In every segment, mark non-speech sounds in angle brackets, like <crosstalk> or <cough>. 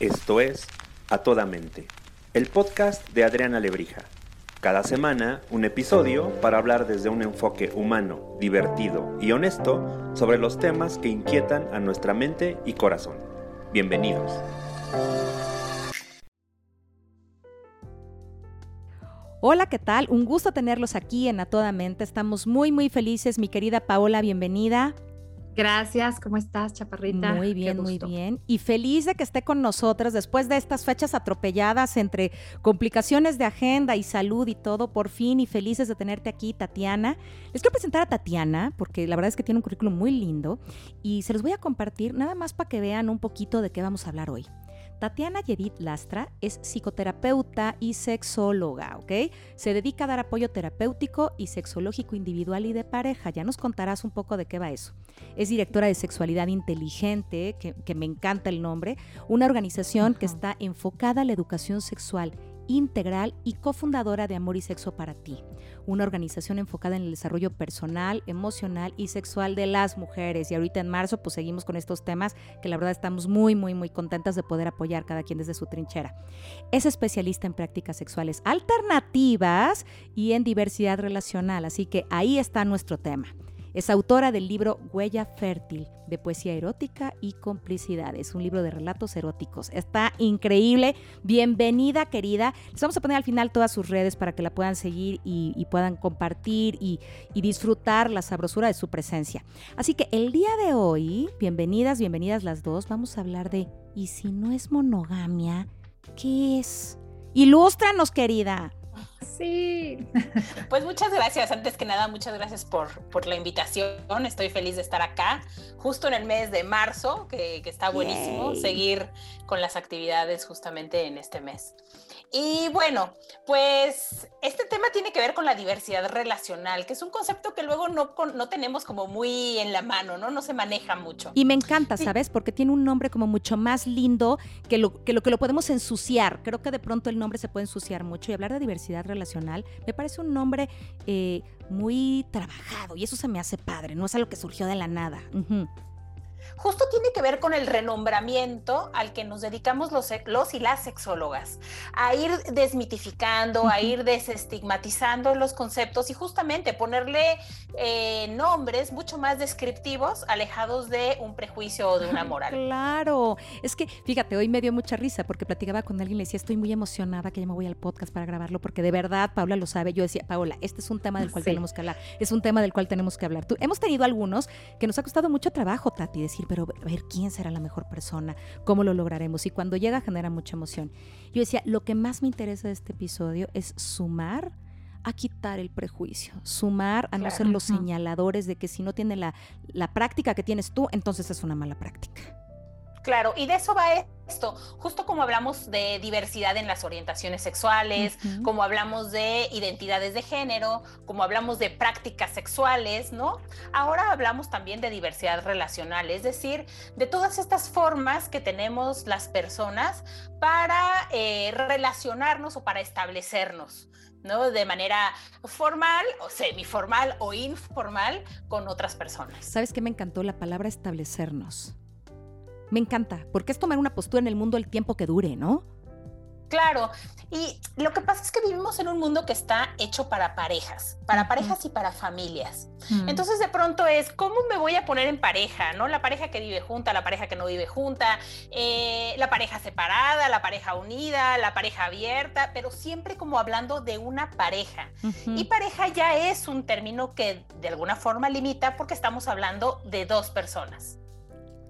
Esto es A Toda Mente, el podcast de Adriana Lebrija. Cada semana un episodio para hablar desde un enfoque humano, divertido y honesto sobre los temas que inquietan a nuestra mente y corazón. Bienvenidos. Hola, ¿qué tal? Un gusto tenerlos aquí en A Toda Mente. Estamos muy, muy felices. Mi querida Paola, bienvenida. Gracias, ¿cómo estás, Chaparrita? Muy bien, muy bien. Y feliz de que esté con nosotros después de estas fechas atropelladas entre complicaciones de agenda y salud y todo, por fin, y felices de tenerte aquí, Tatiana. Les quiero presentar a Tatiana, porque la verdad es que tiene un currículum muy lindo, y se los voy a compartir nada más para que vean un poquito de qué vamos a hablar hoy. Tatiana Yedid Lastra es psicoterapeuta y sexóloga, ¿ok? Se dedica a dar apoyo terapéutico y sexológico individual y de pareja. Ya nos contarás un poco de qué va eso. Es directora de Sexualidad Inteligente, que, me encanta el nombre, una organización que está enfocada a la educación sexual integral y cofundadora de Amor y Sexo para ti, una organización enfocada en el desarrollo personal, emocional y sexual de las mujeres. Y ahorita en marzo pues seguimos con estos temas que la verdad estamos muy, muy, muy contentas de poder apoyar cada quien desde su trinchera. Es especialista en prácticas sexuales alternativas y en diversidad relacional, así que ahí está nuestro tema. Es autora del libro Huella Fértil, de poesía erótica y complicidades, un libro de relatos eróticos. Está increíble. Bienvenida, querida. Les vamos a poner al final todas sus redes para que la puedan seguir y, puedan compartir y, y, disfrutar la sabrosura de su presencia. Así que el día de hoy, bienvenidas, bienvenidas las dos, vamos a hablar de, ¿y si no es monogamia? ¿Qué es? Ilústranos, querida. Sí. Pues muchas gracias. Antes que nada, muchas gracias por, por la invitación. Estoy feliz de estar acá, justo en el mes de marzo, que, que está buenísimo seguir con las actividades justamente en este mes. Y bueno, pues este tema tiene que ver con la diversidad relacional, que es un concepto que luego no, no tenemos como muy en la mano, ¿no? No se maneja mucho. Y me encanta, ¿sabes? Porque tiene un nombre como mucho más lindo que lo, que lo que lo podemos ensuciar. Creo que de pronto el nombre se puede ensuciar mucho y hablar de diversidad relacional me parece un nombre eh, muy trabajado y eso se me hace padre, no es algo que surgió de la nada justo tiene que ver con el renombramiento al que nos dedicamos los, los y las sexólogas, a ir desmitificando, a ir desestigmatizando los conceptos y justamente ponerle eh, nombres mucho más descriptivos, alejados de un prejuicio o de una moral. Claro, es que fíjate, hoy me dio mucha risa porque platicaba con alguien y le decía, estoy muy emocionada que ya me voy al podcast para grabarlo porque de verdad Paula lo sabe. Yo decía, Paula, este es un tema del cual tenemos que hablar, es un tema del cual tenemos que hablar. Tú, hemos tenido algunos que nos ha costado mucho trabajo, Tati, decir, pero a ver quién será la mejor persona, cómo lo lograremos. Y cuando llega genera mucha emoción. Yo decía, lo que más me interesa de este episodio es sumar a quitar el prejuicio, sumar a no ser los señaladores de que si no tiene la, la práctica que tienes tú, entonces es una mala práctica. Claro, y de eso va esto, justo como hablamos de diversidad en las orientaciones sexuales, como hablamos de identidades de género, como hablamos de prácticas sexuales, ¿no? Ahora hablamos también de diversidad relacional, es decir, de todas estas formas que tenemos las personas para eh, relacionarnos o para establecernos. ¿no? De manera formal o semiformal o informal con otras personas. ¿Sabes qué me encantó la palabra establecernos? Me encanta, porque es tomar una postura en el mundo el tiempo que dure, ¿no? Claro, y lo que pasa es que vivimos en un mundo que está hecho para parejas, para parejas y para familias. Mm. Entonces de pronto es, ¿cómo me voy a poner en pareja? ¿No? La pareja que vive junta, la pareja que no vive junta, eh, la pareja separada, la pareja unida, la pareja abierta, pero siempre como hablando de una pareja. Y pareja ya es un término que de alguna forma limita porque estamos hablando de dos personas.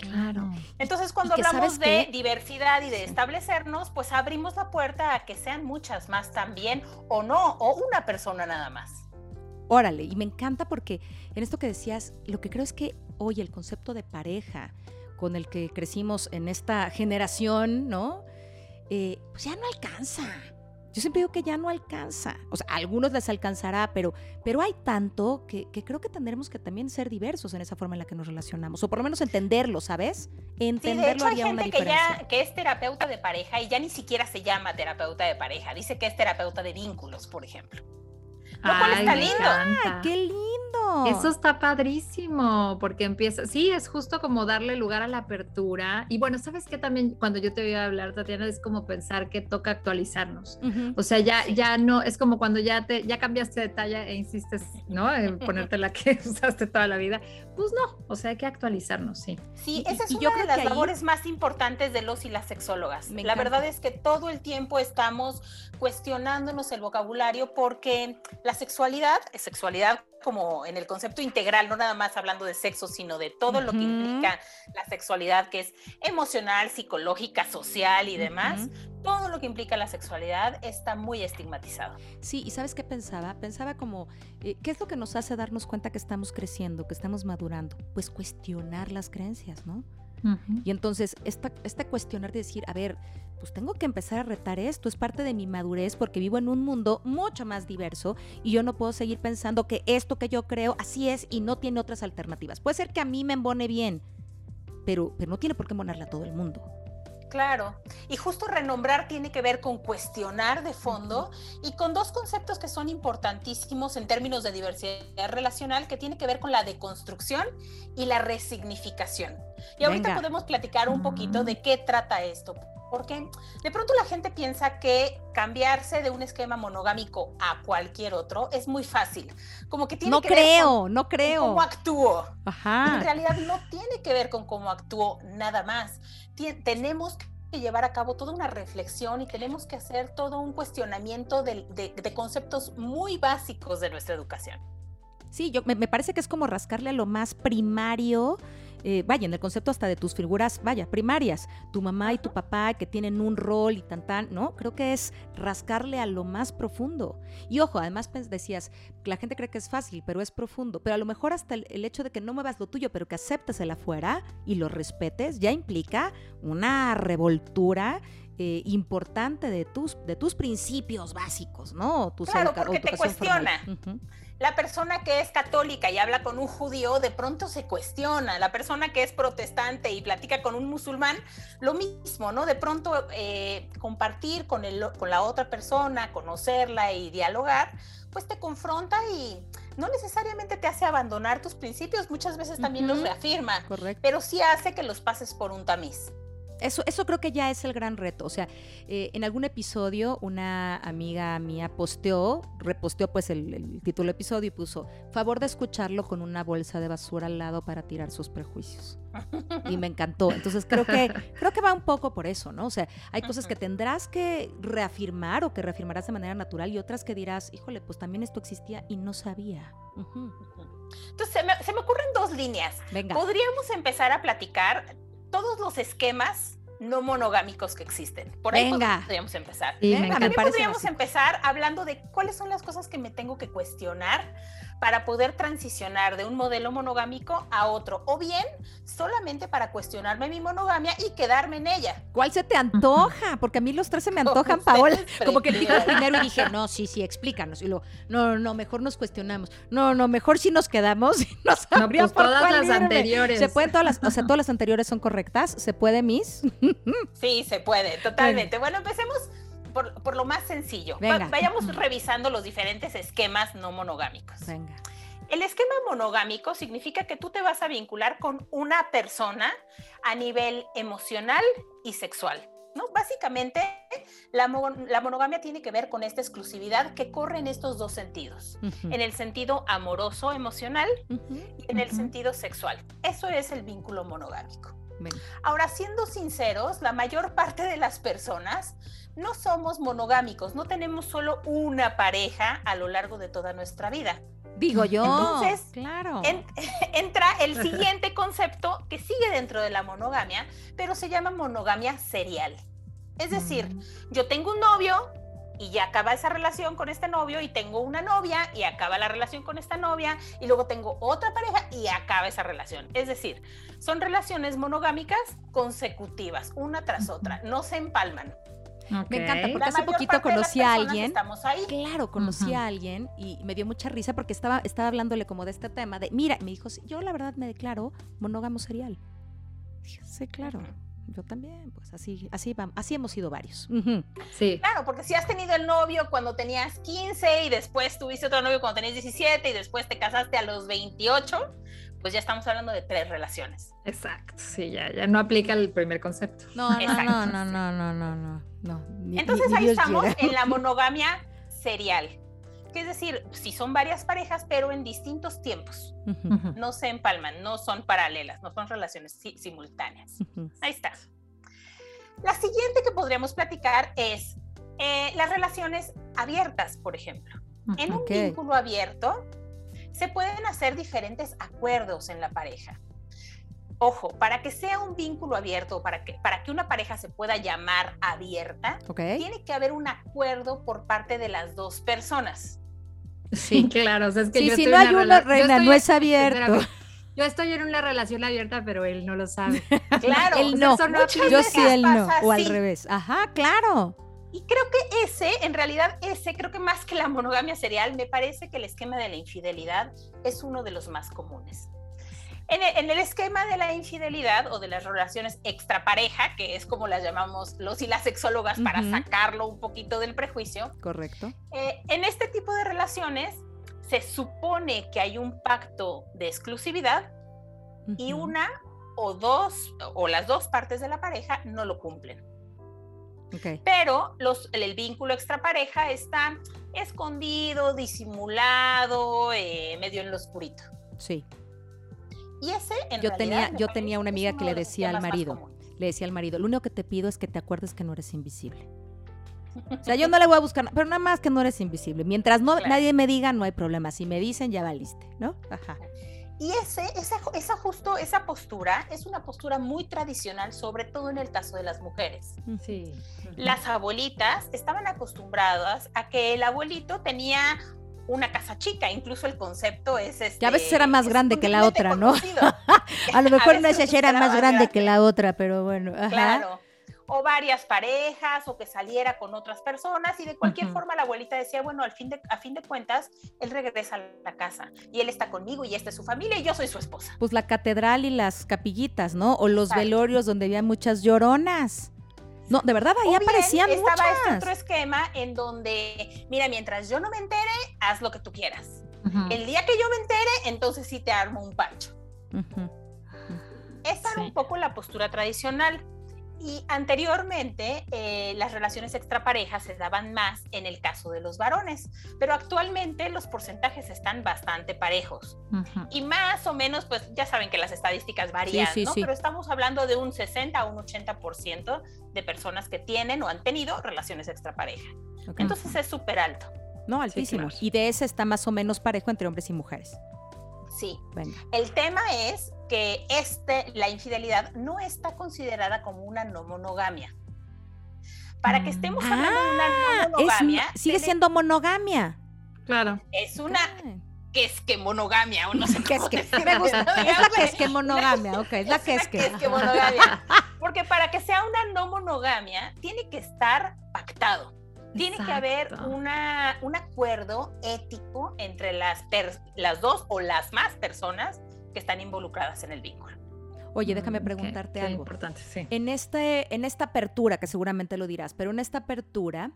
Claro. Entonces, cuando hablamos de diversidad y de establecernos, pues abrimos la puerta a que sean muchas más también, o no, o una persona nada más. Órale, y me encanta porque en esto que decías, lo que creo es que hoy el concepto de pareja con el que crecimos en esta generación, ¿no? Eh, pues ya no alcanza. Yo siempre digo que ya no alcanza. O sea, a algunos les alcanzará, pero, pero hay tanto que, creo que tendremos que también ser diversos en esa forma en la que nos relacionamos. O por lo menos entenderlo, ¿sabes? Entenderlo sí, de hecho, hay gente que ya que es terapeuta de pareja y ya ni siquiera se llama terapeuta de pareja. Dice que es terapeuta de vínculos, por ejemplo. Lo cual está lindo. ¡Qué lindo! Lindo. Eso está padrísimo, porque empieza, sí, es justo como darle lugar a la apertura. Y bueno, ¿sabes qué también cuando yo te voy a hablar, Tatiana, es como pensar que toca actualizarnos? O sea, ya, ya no, es como cuando ya te, ya cambiaste de talla e insistes, ¿no? En <laughs> ponerte la que <laughs> usaste toda la vida. Pues no, o sea, hay que actualizarnos, sí. Sí, esa es una de las labores más importantes de los y las sexólogas. la verdad es que todo el tiempo estamos cuestionándonos el vocabulario porque la sexualidad, sexualidad como en el concepto integral, no nada más hablando de sexo, sino de todo lo que implica la sexualidad, que es emocional, psicológica, social y demás. Todo lo que implica la sexualidad está muy estigmatizado. Sí, y ¿sabes qué pensaba? Pensaba como, eh, ¿qué es lo que nos hace darnos cuenta que estamos creciendo, que estamos madurando? Pues cuestionar las creencias, ¿no? Y entonces, esta, este cuestionar de decir, a ver, pues tengo que empezar a retar esto, es parte de mi madurez porque vivo en un mundo mucho más diverso y yo no puedo seguir pensando que esto que yo creo así es y no tiene otras alternativas. Puede ser que a mí me embone bien, pero, pero no tiene por qué embonarle a todo el mundo. Claro, y justo renombrar tiene que ver con cuestionar de fondo y con dos conceptos que son importantísimos en términos de diversidad relacional, que tiene que ver con la deconstrucción y la resignificación. Y ahorita podemos platicar un poquito de qué trata esto, porque de pronto la gente piensa que cambiarse de un esquema monogámico a cualquier otro es muy fácil. Como que tiene no que creo, ver no creo. cómo actúo. Ajá. En realidad no tiene que ver con cómo actúo nada más. tenemos que llevar a cabo toda una reflexión y tenemos que hacer todo un cuestionamiento de, de, conceptos muy básicos de nuestra educación. Sí, yo me, me parece que es como rascarle a lo más primario eh, vaya, en el concepto hasta de tus figuras, vaya, primarias, tu mamá y tu papá que tienen un rol y tan tan, ¿no? Creo que es rascarle a lo más profundo. Y ojo, además pues, decías, la gente cree que es fácil, pero es profundo. Pero a lo mejor hasta el, hecho de que no muevas lo tuyo, pero que aceptes el afuera y lo respetes, ya implica una revoltura eh, importante de tus, de tus principios básicos, ¿no? claro, porque te cuestiona la persona que es católica y habla con un judío de pronto se cuestiona, la persona que es protestante y platica con un musulmán, lo mismo, ¿no? De pronto eh, compartir con, el, con la otra persona, conocerla y dialogar, pues te confronta y no necesariamente te hace abandonar tus principios, muchas veces también los reafirma, pero sí hace que los pases por un tamiz. Eso, eso creo que ya es el gran reto. O sea, eh, en algún episodio una amiga mía posteó, reposteó pues el, título del episodio y puso, favor de escucharlo con una bolsa de basura al lado para tirar sus prejuicios. Y me encantó. Entonces creo que, <laughs> creo que va un poco por eso, ¿no? O sea, hay cosas que tendrás que reafirmar o que reafirmarás de manera natural y otras que dirás, híjole, pues también esto existía y no sabía. Entonces, se me, se me ocurren dos líneas. Venga. Podríamos empezar a platicar todos los esquemas no monogámicos que existen. Por ahí podríamos empezar. También podríamos empezar hablando de cuáles son las cosas que me tengo que cuestionar para poder transicionar de un modelo monogámico a otro, o bien solamente para cuestionarme mi monogamia y quedarme en ella. ¿Cuál se te antoja? Porque a mí los tres se me <laughs> antojan, Paola. <laughs> Como que dijo primero y dije, no, sí, sí, explícanos. Y luego, no, no, mejor nos cuestionamos. No, no, mejor si nos quedamos y nos no, pues todas las anteriores. Se pueden todas las, o sea, todas las anteriores son correctas. ¿Se puede, Miss? sí, se puede, totalmente. <laughs> Bueno, empecemos por, lo más sencillo. vayamos revisando los diferentes esquemas no monogámicos. Venga. El esquema monogámico significa que tú te vas a vincular con una persona a nivel emocional y sexual. ¿no? Básicamente, la, monogamia tiene que ver con esta exclusividad que corre en estos dos sentidos, en el sentido amoroso, emocional y en el sentido sexual. Eso es el vínculo monogámico. Ahora, siendo sinceros, la mayor parte de las personas no somos monogámicos, no tenemos solo una pareja a lo largo de toda nuestra vida. Digo yo. Entonces, claro. <laughs> entra el siguiente concepto que sigue dentro de la monogamia, pero se llama monogamia serial. Es decir, mm. yo tengo un novio y ya acaba esa relación con este novio y tengo una novia y acaba la relación con esta novia y luego tengo otra pareja y acaba esa relación. Es decir, son relaciones monogámicas consecutivas, una tras otra, no se empalman. Me encanta, porque hace poquito conocí a alguien. Claro, conocí a alguien y me dio mucha risa porque estaba, estaba hablándole como de este tema de, mira, me dijo, yo la verdad me declaro monógamo serial. sí, claro. Yo también, pues así, así, así hemos sido varios. Sí. Claro, porque si has tenido el novio cuando tenías 15 y después tuviste otro novio cuando tenías 17 y después te casaste a los 28, pues ya estamos hablando de tres relaciones. Exacto, sí, ya, ya no aplica el primer concepto. No, no, no, no, no, no, no, no, Entonces ahí estamos en la monogamia serial. Que es decir, si son varias parejas, pero en distintos tiempos. No se empalman, no son paralelas, no son relaciones simultáneas. Ahí está. La siguiente que podríamos platicar es eh, las relaciones abiertas, por ejemplo. En un vínculo abierto, se pueden hacer diferentes acuerdos en la pareja. Ojo, para que sea un vínculo abierto, para que, para que una pareja se pueda llamar abierta, tiene que haber un acuerdo por parte de las dos personas. Sí, <laughs> claro. O sea, es que si no hay una reina, no es <laughs> abierto. <laughs> Yo estoy en una relación abierta, pero él no lo sabe. Claro, él no. Yo sí, él no. O al revés. Ajá, claro. Y creo que ese, en realidad ese, creo que más que la monogamia serial, me parece que el esquema de la infidelidad es uno de los más comunes. En el, esquema de la infidelidad o de las relaciones extrapareja, que es como las llamamos los y las sexólogas para sacarlo un poquito del prejuicio. Correcto. Eh, en este tipo de relaciones se supone que hay un pacto de exclusividad y una o dos o las dos partes de la pareja no lo cumplen. Pero los, el, vínculo extrapareja está escondido, disimulado, eh, medio en lo oscurito. Sí. Y ese, en yo tenía, yo tenía una amiga que le decía al marido, le decía al marido, lo único que te pido es que te acuerdes que no eres invisible. O sea, yo <laughs> no le voy a buscar, pero nada más que no eres invisible. Mientras no nadie me diga, no hay problema. Si me dicen, ya valiste, ¿no? Ajá. Y ese, esa, esa, justo, esa postura es una postura muy tradicional, sobre todo en el caso de las mujeres. Sí. Las abuelitas estaban acostumbradas a que el abuelito tenía una casa chica, incluso el concepto es este. Que a veces era más grande que la otra, ¿no? <laughs> a lo <laughs> mejor una era más grande que la otra, pero bueno. Claro o varias parejas o que saliera con otras personas y de cualquier forma la abuelita decía, bueno, al fin de, a fin de cuentas, él regresa a la casa y él está conmigo y esta es su familia y yo soy su esposa. Pues la catedral y las capillitas, ¿no? O los velorios donde había muchas lloronas. No, de verdad ahí aparecían estaba muchas. este otro esquema en donde, mira, mientras yo no me entere, haz lo que tú quieras. El día que yo me entere, entonces sí te armo un pancho. Esa era un poco la postura tradicional. Y anteriormente eh, las relaciones extraparejas se daban más en el caso de los varones, pero actualmente los porcentajes están bastante parejos. Y más o menos, pues ya saben que las estadísticas varían, ¿no? Pero estamos hablando de un 60 a un 80% de personas que tienen o han tenido relaciones extrapareja. Entonces es súper alto. No, altísimo. Y de ese está más o menos parejo entre hombres y mujeres. Sí. El tema es que este, la infidelidad no está considerada como una no monogamia. Para que estemos hablando de una no ah, monogamia. sigue siendo monogamia. Claro. Es una que es que monogamia, o no sé <laughs> qué es que. Me gusta, <laughs> es la que es que monogamia, ok, es la que es, que. es que monogamia. <laughs> Porque para que sea una no monogamia, tiene que estar pactado. Tiene que haber una, un acuerdo ético entre las, las dos o las más personas que están involucradas en el vínculo. Oye, déjame mm, preguntarte algo. importante, sí. En, este, en esta apertura, que seguramente lo dirás, pero en esta apertura,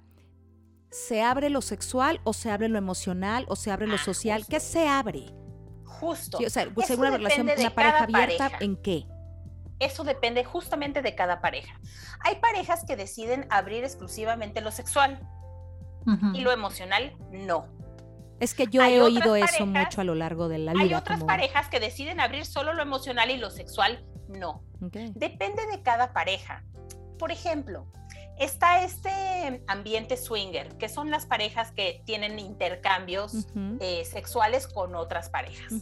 ¿se abre lo sexual o se abre lo emocional o se abre lo ah, social? ¿Qué se abre? Justo. o sea, según una relación, una pareja abierta, ¿en qué? Eso depende justamente de cada pareja. Hay parejas que deciden abrir exclusivamente lo sexual y lo emocional no. Es que yo he oído eso mucho a lo largo de la vida. Hay otras parejas que deciden abrir solo lo emocional y lo sexual no. Depende de cada pareja. Por ejemplo, está este ambiente swinger, que son las parejas que tienen intercambios eh, sexuales con otras parejas.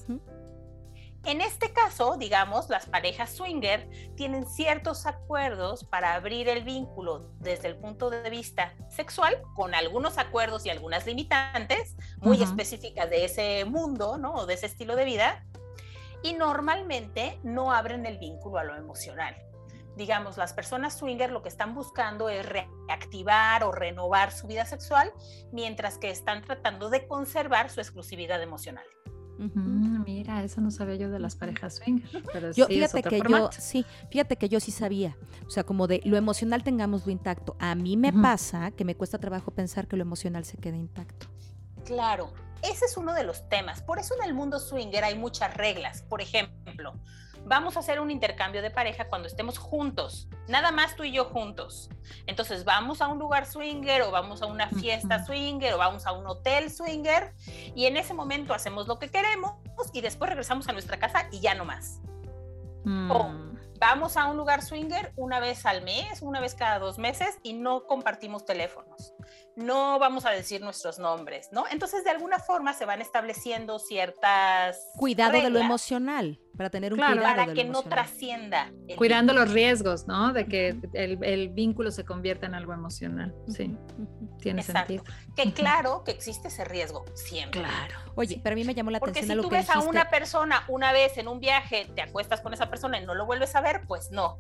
En este caso, digamos, las parejas swinger tienen ciertos acuerdos para abrir el vínculo desde el punto de vista sexual, con algunos acuerdos y algunas limitantes muy específicas de ese mundo, ¿no? O de ese estilo de vida. Y normalmente no abren el vínculo a lo emocional. Digamos, las personas swinger lo que están buscando es reactivar o renovar su vida sexual, mientras que están tratando de conservar su exclusividad emocional. Mm, mira, eso no sabía yo de las parejas swing. Pero yo, sí fíjate que yo, sí, fíjate que yo sí sabía. O sea, como de lo emocional tengámoslo intacto. A mí me pasa que me cuesta trabajo pensar que lo emocional se quede intacto. Claro, ese es uno de los temas. Por eso en el mundo swinger hay muchas reglas. Por ejemplo, vamos a hacer un intercambio de pareja cuando estemos juntos, nada más tú y yo juntos. Entonces vamos a un lugar swinger o vamos a una fiesta swinger o vamos a un hotel swinger y en ese momento hacemos lo que queremos y después regresamos a nuestra casa y ya no más. O mm. vamos a un lugar swinger una vez al mes, una vez cada dos meses y no compartimos teléfonos. No vamos a decir nuestros nombres, ¿no? Entonces, de alguna forma se van estableciendo ciertas. Cuidado de lo emocional para tener un cuidado para que no trascienda. Cuidando los riesgos, ¿no? De que el, vínculo se convierta en algo emocional. Sí, tiene sentido. Que claro que existe ese riesgo, siempre. Claro. Oye, pero a mí me llamó la atención Porque si tú ves a una persona una vez en un viaje, te acuestas con esa persona y no lo vuelves a ver, pues no.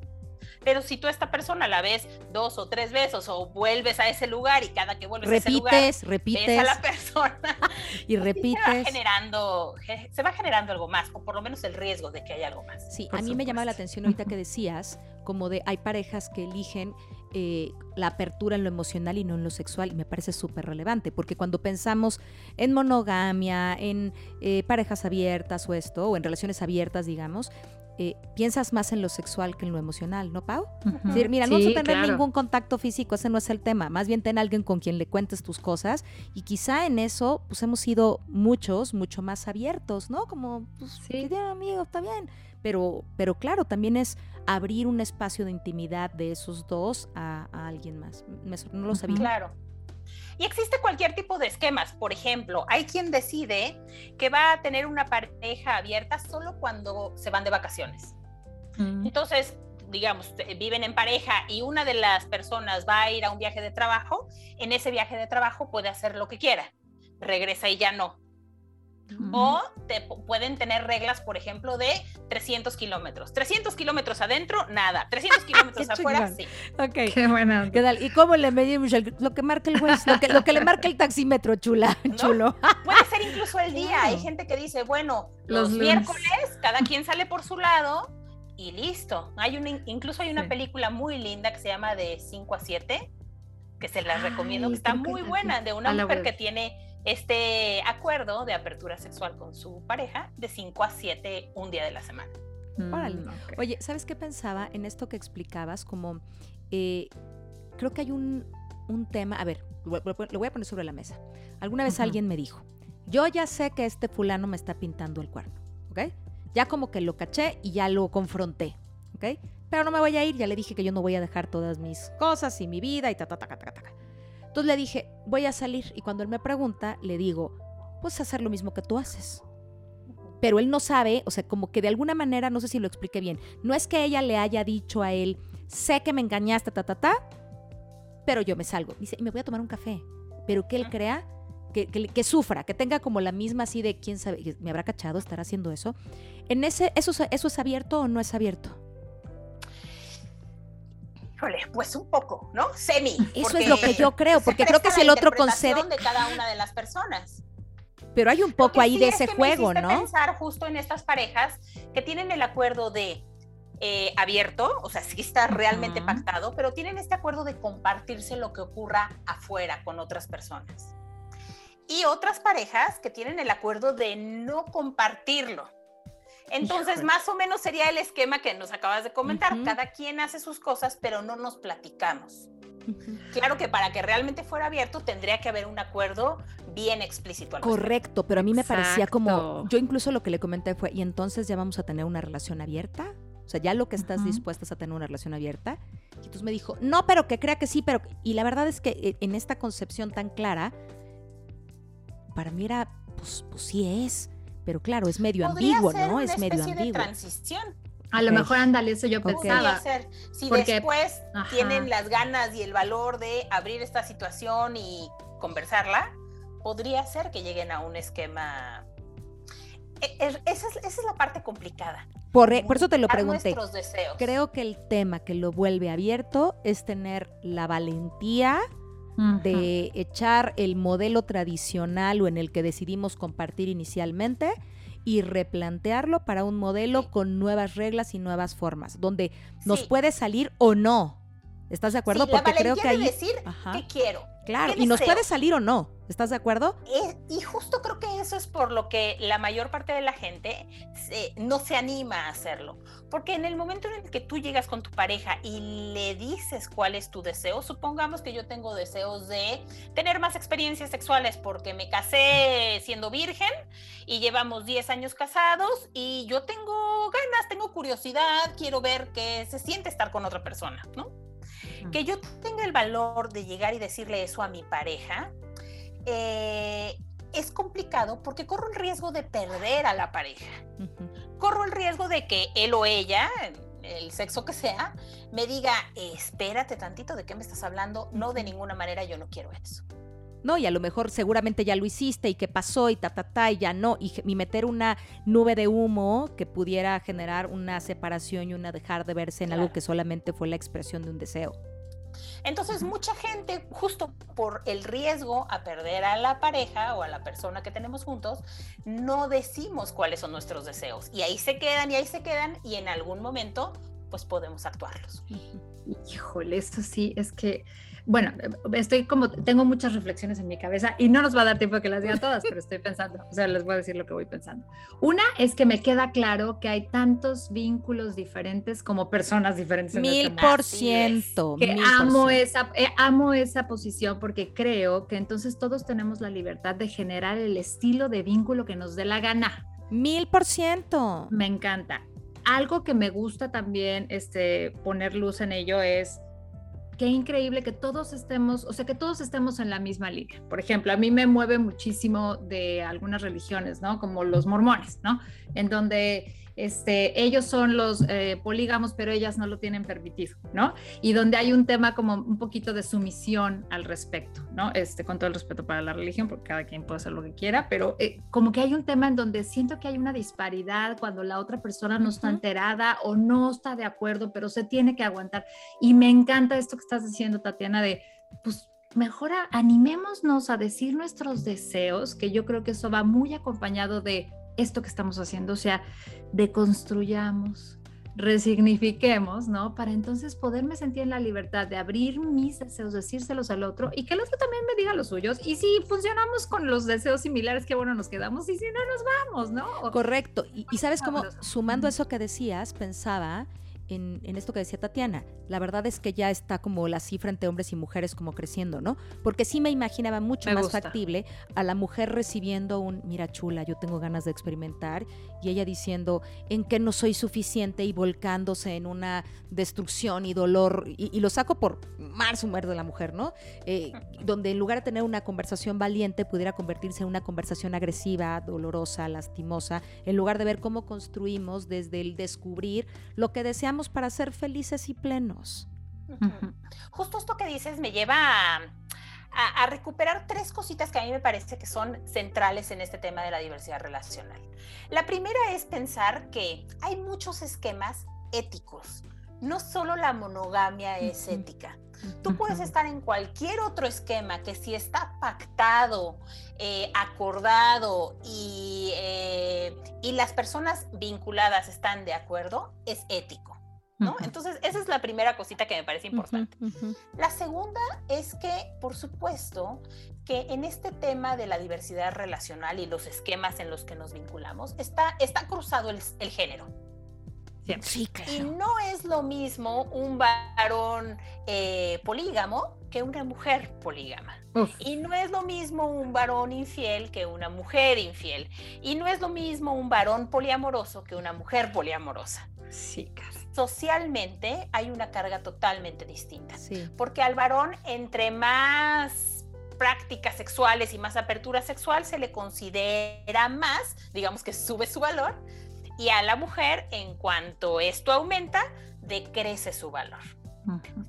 Pero si tú a esta persona la ves dos o tres veces o vuelves a ese lugar y cada que vuelves a ese lugar repites. ves a la persona <laughs> y repites. Se va, generando, se va generando algo más, o por lo menos el riesgo de que haya algo más. Sí, a mí me llamaba la atención ahorita que decías, como de hay parejas que eligen eh, la apertura en lo emocional y no en lo sexual, y me parece súper relevante, porque cuando pensamos en monogamia, en eh, parejas abiertas o esto, o en relaciones abiertas, digamos, eh, piensas más en lo sexual que en lo emocional, ¿no, Pau? mira, no vas a tener ningún contacto físico, ese no es el tema. Más bien ten alguien con quien le cuentes tus cosas y quizá en eso, pues hemos sido muchos, mucho más abiertos, ¿no? Como, pues, sí. amigo, está bien. Pero, pero claro, también es abrir un espacio de intimidad de esos dos a, alguien más. no lo sabía. Claro. Y existe cualquier tipo de esquemas. Por ejemplo, hay quien decide que va a tener una pareja abierta solo cuando se van de vacaciones. Mm. Entonces, digamos, viven en pareja y una de las personas va a ir a un viaje de trabajo, en ese viaje de trabajo puede hacer lo que quiera. Regresa y ya no. O te pueden tener reglas, por ejemplo, de 300 kilómetros. 300 kilómetros adentro, nada. 300 <laughs> kilómetros afuera, sí. Ok. Qué buena. ¿Qué tal? ¿Y cómo le medimos lo que marca el juez? Lo que, le marca el taxímetro, chula, <laughs> chulo. Puede ser incluso el día. Hay gente que dice, bueno, los, miércoles cada quien sale por su lado y listo. Hay una, incluso hay una película muy linda que se llama De 5 a 7, que se la recomiendo, que está muy buena, de una mujer que tiene este acuerdo de apertura sexual con su pareja de 5 a 7 un día de la semana. Mm, Oye, ¿sabes qué pensaba en esto que explicabas? Como eh, creo que hay un, tema, a ver, lo, voy a poner sobre la mesa. Alguna vez alguien me dijo, yo ya sé que este fulano me está pintando el cuerno, ¿ok? Ya como que lo caché y ya lo confronté, ¿ok? Pero no me voy a ir, ya le dije que yo no voy a dejar todas mis cosas y mi vida y ta, ta, ta, ta, ta, ta. Entonces le dije, voy a salir y cuando él me pregunta, le digo, pues hacer lo mismo que tú haces. Pero él no sabe, o sea, como que de alguna manera, no sé si lo expliqué bien, no es que ella le haya dicho a él, sé que me engañaste, ta, ta, ta, pero yo me salgo. Dice, y me voy a tomar un café. Pero que él crea, que, que, sufra, que tenga como la misma así de, quién sabe, me habrá cachado estar haciendo eso. En ese, ¿eso, ¿Eso es abierto o no es abierto? Pues un poco, ¿no? Semi. Eso es lo que yo creo, porque creo que si el otro concede. de cada una de las personas. Pero hay un poco ahí de ese juego, ¿no? pensar justo en estas parejas que tienen el acuerdo de eh, abierto, o sea, sí está realmente pactado, pero tienen este acuerdo de compartirse lo que ocurra afuera con otras personas. Y otras parejas que tienen el acuerdo de no compartirlo. Entonces, más o menos sería el esquema que nos acabas de comentar. Cada quien hace sus cosas, pero no nos platicamos. Claro que para que realmente fuera abierto tendría que haber un acuerdo bien explícito. Correcto, pero a mí me parecía como, yo incluso lo que le comenté fue, ¿y entonces ya vamos a tener una relación abierta? O sea, ya lo que estás dispuesta a tener una relación abierta. Y entonces me dijo, no, pero que crea que sí, pero... Y la verdad es que eh, en esta concepción tan clara, para mí era, pues, pues sí es. Pero claro, es medio ambiguo, ¿no? es medio ambiguo. De transición. A lo mejor, ándale, eso yo pensaba. Ser. Si después tienen las ganas y el valor de abrir esta situación y conversarla, podría ser que lleguen a un esquema. E, esa es, la parte complicada. Por, e, por eso te lo pregunté. Creo que el tema que lo vuelve abierto es tener la valentía de echar el modelo tradicional o en el que decidimos compartir inicialmente y replantearlo para un modelo con nuevas reglas y nuevas formas, donde nos puede salir o no. ¿Estás de acuerdo? Porque creo que ahí... decir qué quiero. Claro, y nos puede salir o no. ¿Estás de acuerdo? Eh, y justo creo que eso es por lo que la mayor parte de la gente no se anima a hacerlo. Porque en el momento en el que tú llegas con tu pareja y le dices cuál es tu deseo, supongamos que yo tengo deseos de tener más experiencias sexuales porque me casé siendo virgen y llevamos 10 años casados y yo tengo ganas, tengo curiosidad, quiero ver qué se siente estar con otra persona, ¿no? Que yo tenga el valor de llegar y decirle eso a mi pareja, eh, es complicado porque corro el riesgo de perder a la pareja. Corro el riesgo de que él o ella, el sexo que sea, me diga, espérate tantito, ¿de qué me estás hablando? No, de ninguna manera yo no quiero eso. No, y a lo mejor seguramente ya lo hiciste y qué pasó y ta, ta, ta, y ya no. Y, y, meter una nube de humo que pudiera generar una separación y una dejar de verse en algo que solamente fue la expresión de un deseo. Entonces, mucha gente, justo por el riesgo a perder a la pareja o a la persona que tenemos juntos, no decimos cuáles son nuestros deseos. Y ahí se quedan y ahí se quedan y en algún momento, pues podemos actuarlos. Híjole, eso sí, es que bueno, estoy como, tengo muchas reflexiones en mi cabeza y no nos va a dar tiempo de que las diga todas, pero estoy pensando, o sea, les voy a decir lo que voy pensando. Una es que me queda claro que hay tantos vínculos diferentes como personas diferentes. En este mil por ciento. Que amo esa, eh, amo esa posición porque creo que entonces todos tenemos la libertad de generar el estilo de vínculo que nos dé la gana. Mil por ciento. Me encanta. Algo que me gusta también este, poner luz en ello es qué increíble que todos estemos, o sea, que todos estemos en la misma línea. Por ejemplo, a mí me mueve muchísimo de algunas religiones, ¿no? Como los mormones, ¿no? En donde este, ellos son los eh, polígamos, pero ellas no lo tienen permitido, ¿no? Y donde hay un tema como un poquito de sumisión al respecto, ¿no? Este, con todo el respeto para la religión, porque cada quien puede hacer lo que quiera, pero eh, como que hay un tema en donde siento que hay una disparidad cuando la otra persona no está enterada o no está de acuerdo, pero se tiene que aguantar. Y me encanta esto que estás diciendo, Tatiana, de, pues mejor animémonos a decir nuestros deseos, que yo creo que eso va muy acompañado de esto que estamos haciendo, o sea, deconstruyamos, resignifiquemos, ¿no? Para entonces poderme sentir en la libertad de abrir mis deseos, decírselos al otro y que el otro también me diga los suyos. Y si funcionamos con los deseos similares, qué bueno nos quedamos y si no nos vamos, ¿no? Correcto. Y, y sabes cómo, sumando eso que decías, pensaba en, esto que decía Tatiana. La verdad es que ya está como la cifra entre hombres y mujeres como creciendo, ¿no? Porque sí me imaginaba mucho más factible a la mujer recibiendo un, mira chula, yo tengo ganas de experimentar, y ella diciendo en que no soy suficiente y volcándose en una destrucción y dolor, y, lo saco por mar sumar de la mujer, ¿no? Eh, donde en lugar de tener una conversación valiente, pudiera convertirse en una conversación agresiva, dolorosa, lastimosa, en lugar de ver cómo construimos desde el descubrir lo que deseamos para ser felices y plenos. Justo esto que dices me lleva a, recuperar tres cositas que a mí me parece que son centrales en este tema de la diversidad relacional. La primera es pensar que hay muchos esquemas éticos. No solo la monogamia es ética. Tú puedes estar en cualquier otro esquema que si está pactado, eh, acordado y, eh, y las personas vinculadas están de acuerdo, es ético. Entonces, esa es la primera cosita que me parece importante. La segunda es que, por supuesto, que en este tema de la diversidad relacional y los esquemas en los que nos vinculamos, está, está cruzado el, género. Sí, claro. Y no es lo mismo un varón eh, polígamo que una mujer polígama. Y no es lo mismo un varón infiel que una mujer infiel. Y no es lo mismo un varón poliamoroso que una mujer poliamorosa. Sí, claro socialmente hay una carga totalmente distinta. Porque al varón, entre más prácticas sexuales y más apertura sexual, se le considera más, digamos que sube su valor, y a la mujer, en cuanto esto aumenta, decrece su valor.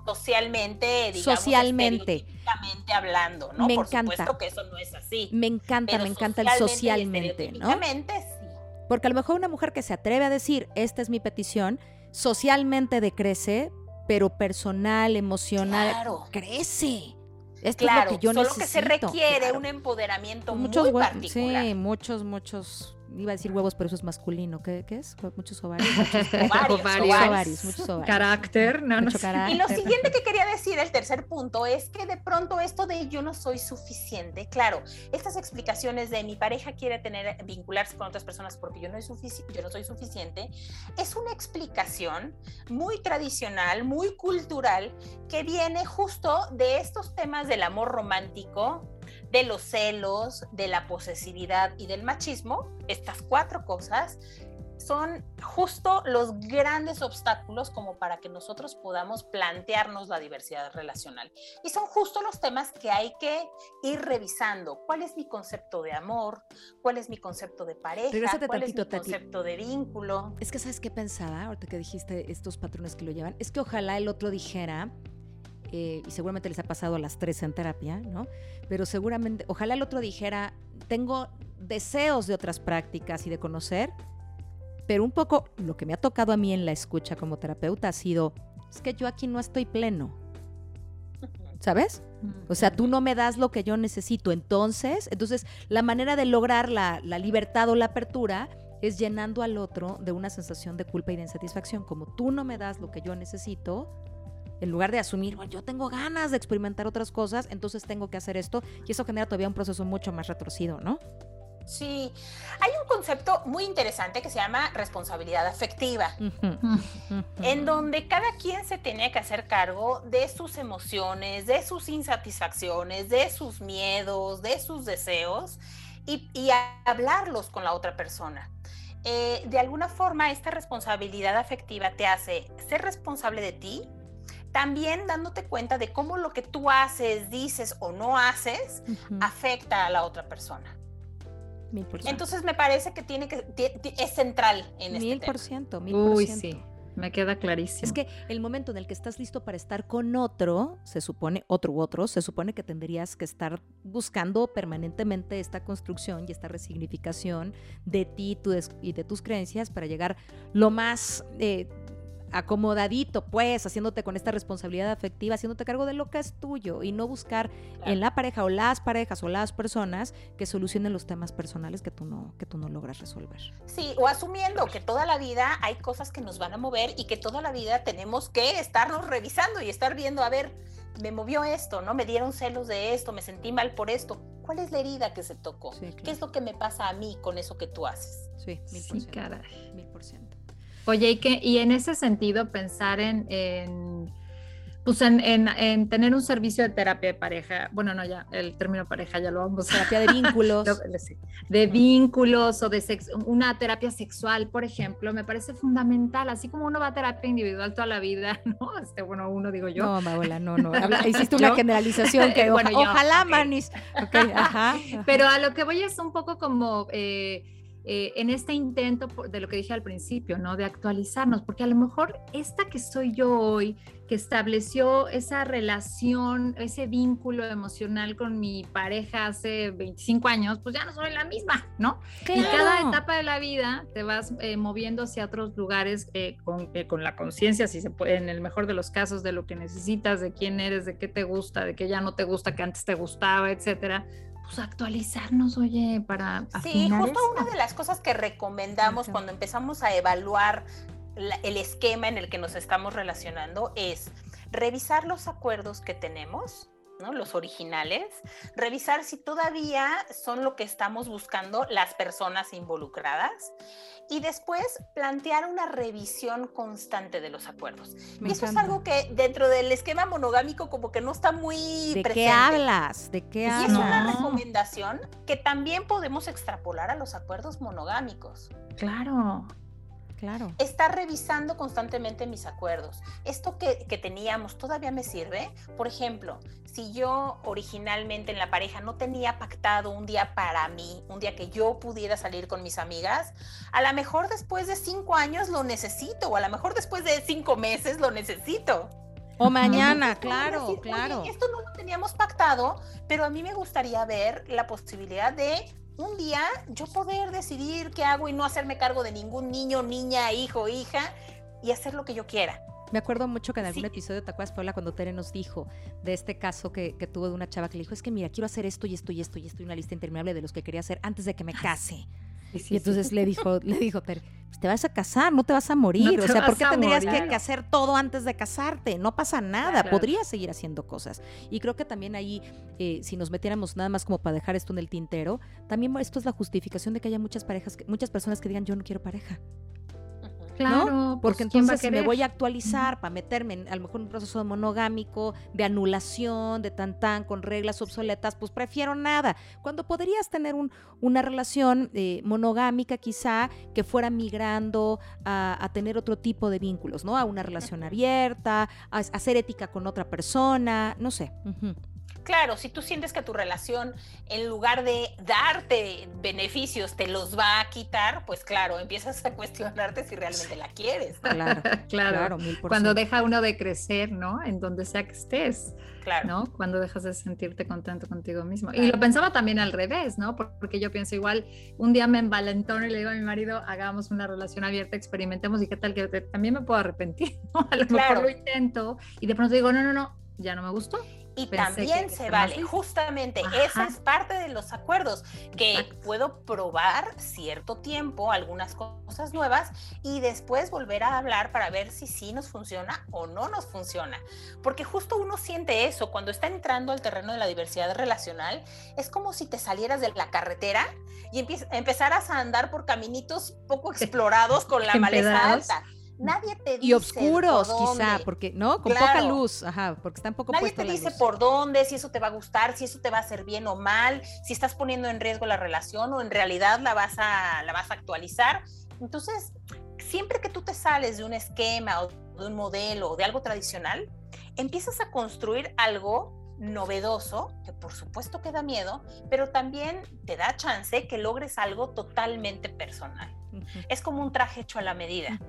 Socialmente, digamos, socialmente hablando, ¿no? Me Por encanta. supuesto que eso no es así. Me encanta, me encanta el socialmente, ¿no? Sí. Porque a lo mejor una mujer que se atreve a decir, esta es mi petición, socialmente decrece, pero personal, emocional, crece. Esto claro, es lo que yo solo que se requiere un empoderamiento muchos, muy particular. Sí, muchos, muchos iba a decir huevos, pero eso es masculino. ¿Qué, qué es? Muchos ovarios. <laughs> Muchos ovarios, muchos ovarios. Carácter, no, no Y lo siguiente que quería decir, el tercer punto, es que de pronto esto de yo no soy suficiente, claro, estas explicaciones de mi pareja quiere tener, vincularse con otras personas porque yo no, soy yo no soy suficiente, es una explicación muy tradicional, muy cultural, que viene justo de estos temas del amor romántico, de los celos, de la posesividad y del machismo, estas cuatro cosas son justo los grandes obstáculos como para que nosotros podamos plantearnos la diversidad relacional. Y son justo los temas que hay que ir revisando. ¿Cuál es mi concepto de amor? ¿Cuál es mi concepto de pareja? ¿Cuál es mi concepto de vínculo? Es que sabes qué pensaba ahorita que dijiste estos patrones que lo llevan. Es que ojalá el otro dijera, eh, y seguramente les ha pasado a las tres en terapia, ¿no? Pero seguramente, ojalá el otro dijera, tengo deseos de otras prácticas y de conocer, pero un poco lo que me ha tocado a mí en la escucha como terapeuta ha sido, es que yo aquí no estoy pleno. ¿Sabes? O sea, tú no me das lo que yo necesito. Entonces, entonces la manera de lograr la, la libertad o la apertura es llenando al otro de una sensación de culpa y de insatisfacción. Como tú no me das lo que yo necesito, en lugar de asumir, bueno, yo tengo ganas de experimentar otras cosas, entonces tengo que hacer esto, y eso genera todavía un proceso mucho más retorcido, ¿no? Sí, hay un concepto muy interesante que se llama responsabilidad afectiva, <laughs> en donde cada quien se tiene que hacer cargo de sus emociones, de sus insatisfacciones, de sus miedos, de sus deseos y, hablarlos con la otra persona. Eh, de alguna forma, esta responsabilidad afectiva te hace ser responsable de ti, también dándote cuenta de cómo lo que tú haces, dices o no haces afecta a la otra persona. Entonces me parece que tiene que es central en este mil por ciento, mil por Uy, sí. Me queda clarísimo. Es que el momento en el que estás listo para estar con otro, se supone, otro u otro, se supone que tendrías que estar buscando permanentemente esta construcción y esta resignificación de ti y de tus creencias para llegar lo más eh, acomodadito, pues, haciéndote con esta responsabilidad afectiva, haciéndote cargo de lo que es tuyo y no buscar en la pareja o las parejas o las personas que solucionen los temas personales que tú no que tú no logras resolver. Sí, o asumiendo que toda la vida hay cosas que nos van a mover y que toda la vida tenemos que estarnos revisando y estar viendo, a ver, me movió esto, ¿no? Me dieron celos de esto, me sentí mal por esto. ¿Cuál es la herida que se tocó? ¿Qué es lo que me pasa a mí con eso que tú haces? Sí, mil por ciento. Mil por ciento. Oye, y, que, y en ese sentido pensar en, pues en, en, tener un servicio de terapia de pareja, bueno, no, ya el término pareja ya lo vamos a... Terapia de vínculos. <laughs> de vínculos o de una terapia sexual, por ejemplo, me parece fundamental, así como uno va a terapia individual toda la vida, <laughs> ¿no? Este, bueno, uno digo yo. No, Mabola, no, no, <laughs> hiciste una generalización que bueno, ojalá, Manis. ajá, Pero a lo que voy es un poco como... Eh, eh, en este intento de lo que dije al principio, ¿no? De actualizarnos, porque a lo mejor esta que soy yo hoy, que estableció esa relación, ese vínculo emocional con mi pareja hace 25 años, pues ya no soy la misma, ¿no? Y cada etapa de la vida te vas eh, moviendo hacia otros lugares eh, con, con, la conciencia, si se puede, en el mejor de los casos, de lo que necesitas, de quién eres, de qué te gusta, de qué ya no te gusta, que antes te gustaba, etcétera pues actualizarnos, oye, para... Sí, justo una de las cosas que recomendamos cuando empezamos a evaluar el esquema en el que nos estamos relacionando es revisar los acuerdos que tenemos, los originales, revisar si todavía son lo que estamos buscando las personas involucradas y después plantear una revisión constante de los acuerdos. y eso es algo que dentro del esquema monogámico como que no está muy ¿De qué hablas? ¿De qué hablas? Y es una recomendación que también podemos extrapolar a los acuerdos monogámicos. Claro. Claro. Estar revisando constantemente mis acuerdos. Esto que, que, teníamos todavía me sirve. Por ejemplo, si yo originalmente en la pareja no tenía pactado un día para mí, un día que yo pudiera salir con mis amigas, a lo mejor después de cinco años lo necesito o a lo mejor después de cinco meses lo necesito. O mañana, claro, claro. esto no lo teníamos pactado, pero a mí me gustaría ver la posibilidad de un día yo poder decidir qué hago y no hacerme cargo de ningún niño, niña, hijo, hija y hacer lo que yo quiera. Me acuerdo mucho que en algún episodio, ¿te acuerdas, Paula, cuando Tere nos dijo de este caso que, tuvo de una chava que le dijo, es que mira, quiero hacer esto y esto y esto y esto y una lista interminable de los que quería hacer antes de que me case. Y entonces le dijo, le dijo pues te vas a casar, no te vas a morir. o sea, ¿por qué tendrías que, hacer todo antes de casarte? No pasa nada, podrías seguir haciendo cosas. Y creo que también ahí, eh, si nos metiéramos nada más como para dejar esto en el tintero, también esto es la justificación de que haya muchas parejas, muchas personas que digan yo no quiero pareja. Claro, porque pues, entonces me voy a actualizar para meterme en a lo mejor un proceso monogámico, de anulación, de tan tan, con reglas obsoletas, pues prefiero nada. Cuando podrías tener un, una relación eh, monogámica quizá que fuera migrando a, tener otro tipo de vínculos, ¿no? A una relación abierta, a, hacer ética con otra persona, no sé. Claro, si tú sientes que tu relación, en lugar de darte beneficios, te los va a quitar, pues claro, empiezas a cuestionarte si realmente la quieres. Claro, <laughs> claro. Cuando deja uno de crecer, ¿no? En donde sea que estés. Claro. ¿no? Cuando dejas de sentirte contento contigo mismo. Y lo pensaba también al revés, ¿no? Porque yo pienso igual, un día me envalentono y le digo a mi marido, hagamos una relación abierta, experimentemos y qué tal que también me puedo arrepentir, ¿no? A lo mejor lo intento y de pronto digo, no, no, no, ya no me gustó, y también se vale, justamente, esa es parte de los acuerdos, que puedo probar cierto tiempo algunas cosas nuevas y después volver a hablar para ver si sí nos funciona o no nos funciona. Porque justo uno siente eso, cuando está entrando al terreno de la diversidad relacional, es como si te salieras de la carretera y empezaras a andar por caminitos poco <laughs> explorados con la maleza alta Nadie te dice. Y oscuros, quizá, porque, ¿no? Con poca luz, ajá, porque está un poco Nadie te dice por dónde, si eso te va a gustar, si eso te va a hacer bien o mal, si estás poniendo en riesgo la relación o en realidad la vas a, la vas a actualizar. Entonces, siempre que tú te sales de un esquema o de un modelo o de algo tradicional, empiezas a construir algo novedoso, que por supuesto que da miedo, pero también te da chance que logres algo totalmente personal. Es como un traje hecho a la medida.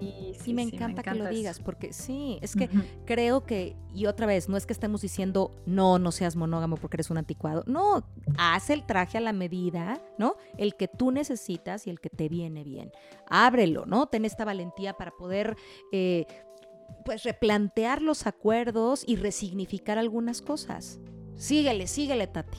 Sí, sí, me, encanta que lo digas, porque sí, es que creo que, y otra vez, no es que estemos diciendo, no, no seas monógamo porque eres un anticuado, no, haz el traje a la medida, ¿no? El que tú necesitas y el que te viene bien. Ábrelo, ¿no? Ten esta valentía para poder... Eh, pues replantear los acuerdos y resignificar algunas cosas. Síguele, síguele, Tati.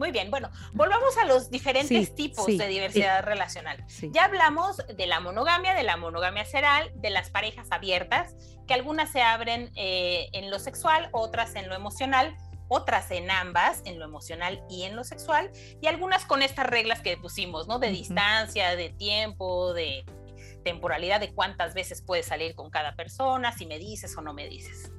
Muy bien, bueno, volvamos a los diferentes tipos de diversidad relacional. Ya hablamos de la monogamia, de la monogamia ceral, de las parejas abiertas, que algunas se abren eh, en lo sexual, otras en lo emocional, otras en ambas, en lo emocional y en lo sexual, y algunas con estas reglas que pusimos, ¿no? De distancia, de tiempo, de temporalidad, de cuántas veces puedes salir con cada persona, si me dices o no me dices.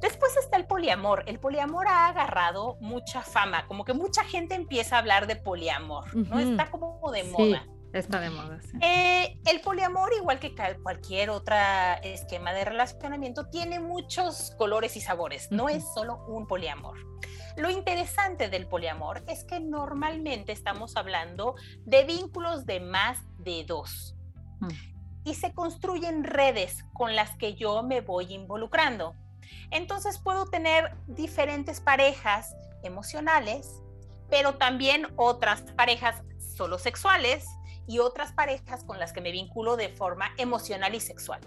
Después está el poliamor. El poliamor ha agarrado mucha fama, como que mucha gente empieza a hablar de poliamor, ¿no? Está como de moda. Está de moda. Sí. Eh, el poliamor, igual que cualquier otro esquema de relacionamiento, tiene muchos colores y sabores. No es solo un poliamor. Lo interesante del poliamor es que normalmente estamos hablando de vínculos de más de dos. Y se construyen redes con las que yo me voy involucrando. Entonces puedo tener diferentes parejas emocionales, pero también otras parejas solo sexuales y otras parejas con las que me vinculo de forma emocional y sexual.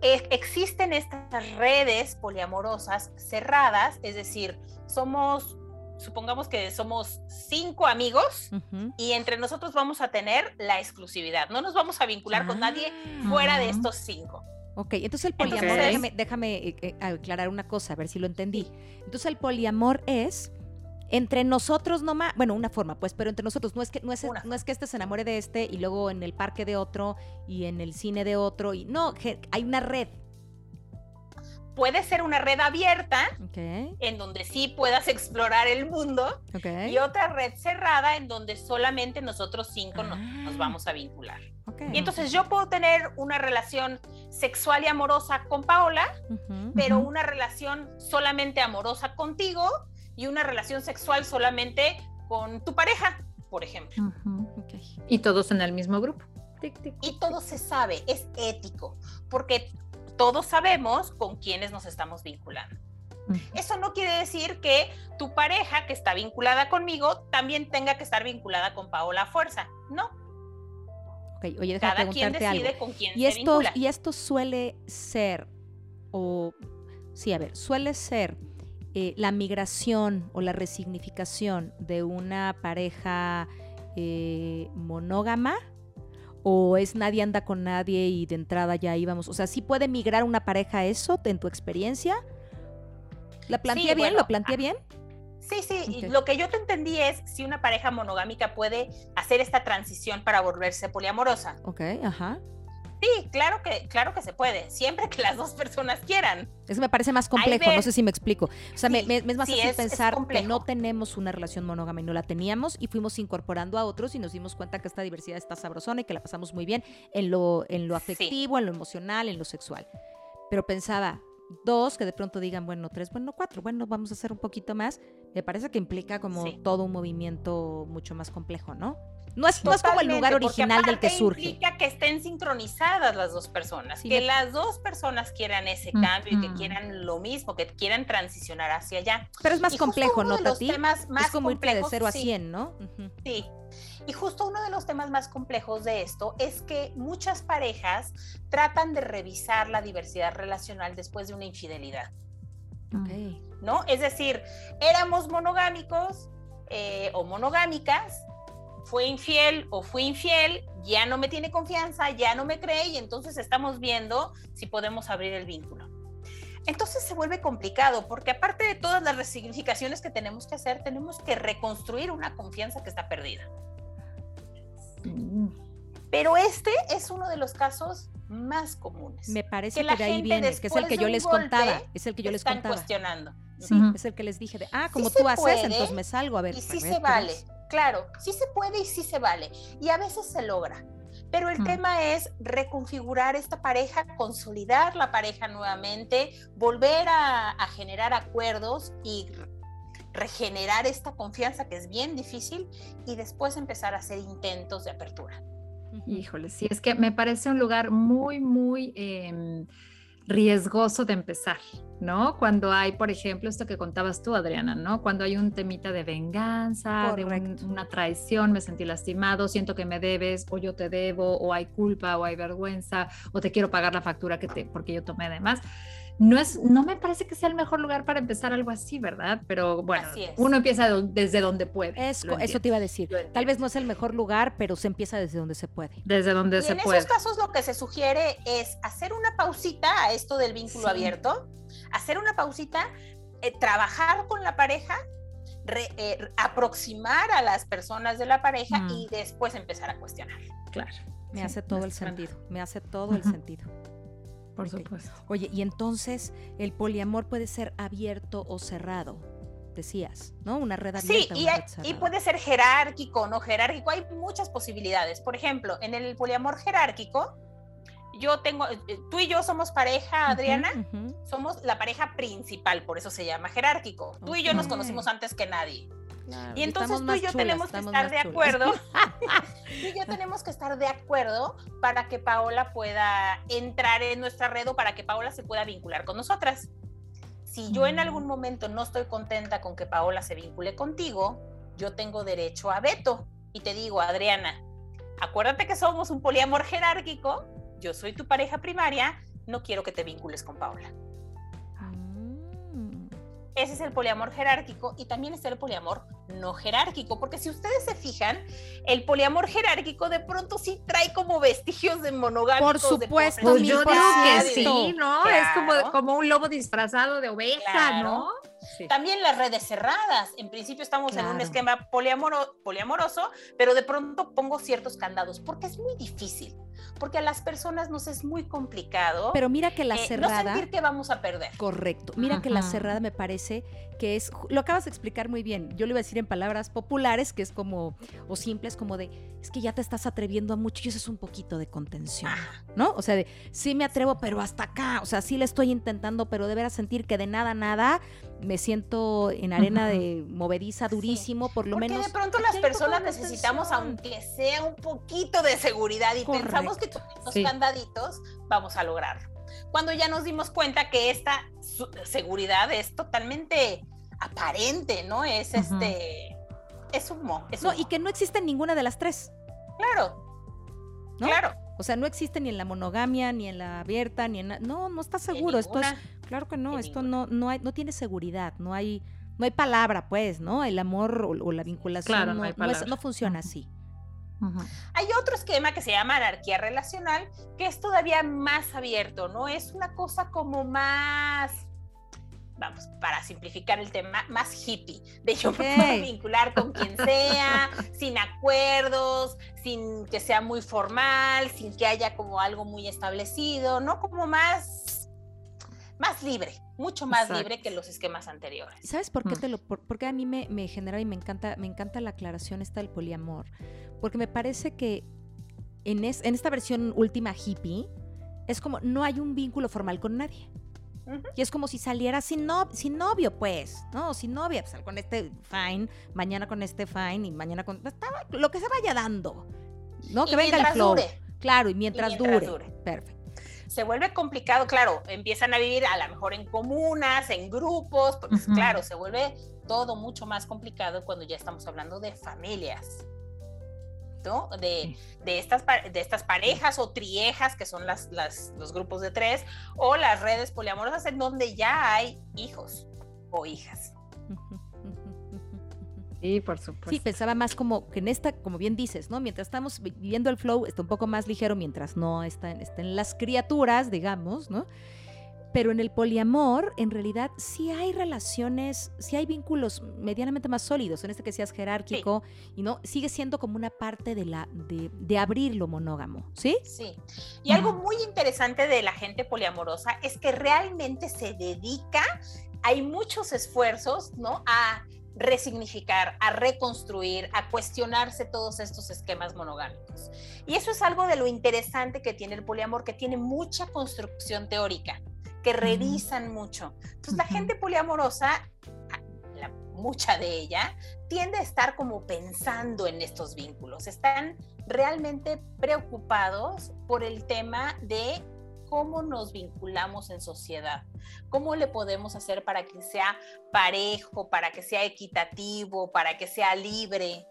existen estas redes poliamorosas cerradas, es decir, somos, supongamos que somos cinco amigos y entre nosotros vamos a tener la exclusividad. No nos vamos a vincular con nadie fuera de ah. estos cinco. Ok, entonces el poliamor, déjame, eh, eh, aclarar una cosa, a ver si lo entendí. Entonces el poliamor es entre nosotros nomás, bueno, una forma, pues, pero entre nosotros, no es que, no es, no es que este se enamore de este y luego en el parque de otro y en el cine de otro, y no, hay una red, puede ser una red abierta en donde sí puedas explorar el mundo y otra red cerrada en donde solamente nosotros cinco nos, ah. vamos a vincular. Y entonces yo puedo tener una relación sexual y amorosa con Paola, pero una relación solamente amorosa contigo y una relación sexual solamente con tu pareja, por ejemplo. Y todos en el mismo grupo. Y todo se sabe, es ético, porque todos sabemos con quiénes nos estamos vinculando. Eso no quiere decir que tu pareja que está vinculada conmigo también tenga que estar vinculada con Paola fuerza. No. Ok, oye, Cada quien decide con quién ¿Y se esto, Y esto suele ser, o sí, a ver, suele ser eh, la migración o la resignificación de una pareja eh, monógama o es nadie anda con nadie y de entrada ya íbamos. O sea, ¿sí puede migrar una pareja a eso en tu experiencia? ¿La planteé bien? ¿Lo planteé bien? Sí, sí, lo que yo te entendí es si una pareja monogámica puede hacer esta transición para volverse poliamorosa. Ok, ajá. Sí, claro que, claro que se puede, siempre que las dos personas quieran. Eso me parece más complejo, no sé si me explico. O sea, me, es más fácil pensar que no tenemos una relación monógama y no la teníamos y fuimos incorporando a otros y nos dimos cuenta que esta diversidad está sabrosona y que la pasamos muy bien en lo, en lo afectivo, en lo emocional, en lo sexual. Pero pensaba, dos que de pronto digan, bueno, tres, bueno, cuatro, bueno, vamos a hacer un poquito más, me parece que implica como todo un movimiento mucho más complejo, ¿no? No es, no es como el lugar original del que surge. implica que estén sincronizadas las dos personas, que las dos personas quieran ese cambio y que quieran lo mismo, que quieran transicionar hacia allá. Pero es más complejo, ¿no, Tati? es como irte de cero a cien, ¿no? Sí. Y justo uno de los temas más complejos de esto es que muchas parejas tratan de revisar la diversidad relacional después de una infidelidad. Okay. ¿No? Es decir, éramos monogámicos eh, o monogámicas, fue infiel o fui infiel, ya no me tiene confianza, ya no me cree y entonces estamos viendo si podemos abrir el vínculo. Entonces se vuelve complicado porque aparte de todas las resignificaciones que tenemos que hacer, tenemos que reconstruir una confianza que está perdida. Pero este es uno de los casos más comunes. Me parece que, la de ahí viene, que es el que yo les contaba, es el que yo les contaba. cuestionando. Sí, es el que les dije de, ah, como tú haces, entonces me salgo a ver. Y sí se vale, claro, sí se puede y sí se vale. Y a veces se logra. Pero el tema es reconfigurar esta pareja, consolidar la pareja nuevamente, volver a, a generar acuerdos y regenerar esta confianza que es bien difícil y después empezar a hacer intentos de apertura. Híjole, sí, es que me parece un lugar muy, muy em, riesgoso de empezar, ¿no? Cuando hay, por ejemplo, esto que contabas tú, Adriana, ¿no? Cuando hay un temita de venganza, de una traición, me sentí lastimado, siento que me debes, o yo te debo, o hay culpa, o hay vergüenza, o te quiero pagar la factura que te, porque yo tomé de más no es, no me parece que sea el mejor lugar para empezar algo así, ¿verdad? Pero bueno, uno empieza desde donde puede. eso te iba a decir. Tal vez no es el mejor lugar, pero se empieza desde donde se puede. Desde donde se puede. En esos casos lo que se sugiere es hacer una pausita a esto del vínculo abierto, hacer una pausita, eh, trabajar con la pareja, eh, aproximar a las personas de la pareja mm. y después empezar a cuestionar. Claro. Me hace todo el sentido, me hace todo el sentido. Por supuesto. Oye, y entonces el poliamor puede ser abierto o cerrado, decías, ¿no? Una red abierta. Sí, y, y puede ser jerárquico, o no jerárquico. Hay muchas posibilidades. Por ejemplo, en el poliamor jerárquico, yo tengo, eh, tú y yo somos pareja, Adriana, somos la pareja principal, por eso se llama jerárquico. Tú y yo nos conocimos antes que nadie y entonces tú y yo tenemos que estar de acuerdo. <laughs> tú y yo tenemos que estar de acuerdo para que Paola pueda entrar en nuestra red o para que Paola se pueda vincular con nosotras. Si yo en algún mm. momento no estoy contenta con que Paola se vincule contigo, yo tengo derecho a veto. Y te digo, Adriana, acuérdate que somos un poliamor jerárquico, yo soy tu pareja primaria, no quiero que te vincules con Paola. Ese es el poliamor jerárquico y también está el poliamor no jerárquico, porque si ustedes se fijan, el poliamor jerárquico de pronto sí trae como vestigios de monogamia. Por supuesto, pues yo digo que sí, ¿no? Es como, como un lobo disfrazado de oveja, ¿no? También las redes cerradas. En principio estamos en un esquema poliamoroso, pero de pronto pongo ciertos candados, porque es muy difícil porque a las personas nos es muy complicado. Pero mira que la eh, cerrada. No sentir que vamos a perder. Correcto. Mira que la cerrada me parece que es. Lo acabas de explicar muy bien. Yo le iba a decir en palabras populares, que es como. o simples, como de. Es que ya te estás atreviendo a mucho y eso es un poquito de contención. ¿No? O sea, de. Sí me atrevo, pero hasta acá. O sea, sí le estoy intentando, pero de veras sentir que de nada, nada me siento en arena de movediza durísimo, por lo Porque menos. de pronto las personas necesitamos, aunque sea un poquito de seguridad y pensamos que con estos candaditos vamos a lograrlo. Cuando ya nos dimos cuenta que esta seguridad es totalmente aparente, ¿no? Es este. Es humo. Es no, y que no existe ninguna de las tres. Claro. Claro. O sea, no existe ni en la monogamia, ni en la abierta, ni en... No, no está seguro. Esto es... Claro que no, esto no, no, hay, no tiene seguridad, no hay, no hay palabra, pues, ¿no? El amor o, la vinculación no, funciona así. Hay otro esquema que se llama anarquía relacional, que es todavía más abierto, ¿no? Es una cosa como más, vamos, para simplificar el tema, más hippie. De me puedo vincular con quien sea, <laughs> sin acuerdos, sin que sea muy formal, sin que haya como algo muy establecido, ¿no? Como más, más libre mucho más libre que los esquemas anteriores. ¿Sabes por qué mm. te lo porque a mí me, me, genera y me encanta me encanta la aclaración esta del poliamor? porque me parece que en, en esta versión última hippie es como no hay un vínculo formal con nadie. Y es como si saliera sin, no, sin novio, pues, ¿no? Sin novia, pues con este fine, mañana con este fine y mañana con... lo que se vaya dando, ¿no? que venga el flow. Claro, y mientras, dure. Perfecto se vuelve complicado, claro, empiezan a vivir a lo mejor en comunas, en grupos, pues claro, se vuelve todo mucho más complicado cuando ya estamos hablando de familias. De, estas, de estas parejas o triejas, que son las, los grupos de tres, o las redes poliamorosas en donde ya hay hijos o hijas. <laughs> Sí, por supuesto. Sí, pensaba más como que en esta, como bien dices, ¿no? Mientras estamos viviendo el flow, está un poco más ligero, mientras no están, estén las criaturas, digamos, ¿no? Pero en el poliamor, en realidad, sí hay relaciones, sí hay vínculos medianamente más sólidos, en este que seas jerárquico, y no, sigue siendo como una parte de la, de, de abrir lo monógamo, ¿sí? Sí. Y algo muy interesante de la gente poliamorosa es que realmente se dedica, hay muchos esfuerzos, ¿no? A resignificar, a reconstruir, a cuestionarse todos estos esquemas monogámicos. Y eso es algo de lo interesante que tiene el poliamor, que tiene mucha construcción teórica que revisan mucho. Entonces, la gente poliamorosa, mucha de ella, tiende a estar como pensando en estos vínculos. Están realmente preocupados por el tema de cómo nos vinculamos en sociedad, cómo le podemos hacer para que sea parejo, para que sea equitativo, para que sea libre.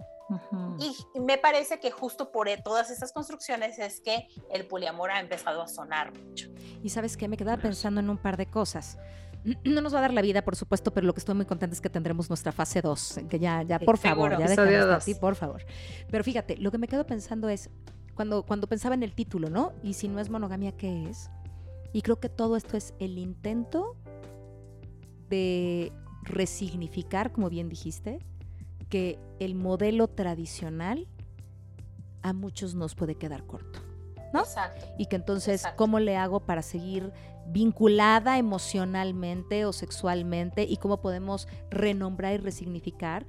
Y me parece que justo por e, todas esas construcciones es que el poliamor ha empezado a sonar mucho. Y sabes qué, me quedaba pensando en un par de cosas. <clears throat> No nos va a dar la vida, por supuesto, pero lo que estoy muy contenta es que tendremos nuestra fase 2, que ya, ya, por favor, ya dejamos así, por favor. Pero fíjate, lo que me quedo pensando es, cuando, cuando pensaba en el título, ¿no? Y si no es monogamia, ¿qué es? Y creo que todo esto es el intento de resignificar, como bien dijiste, que el modelo tradicional a muchos nos puede quedar corto. ¿no? Exacto. Y que entonces, ¿cómo le hago para seguir vinculada emocionalmente o sexualmente? Y cómo podemos renombrar y resignificar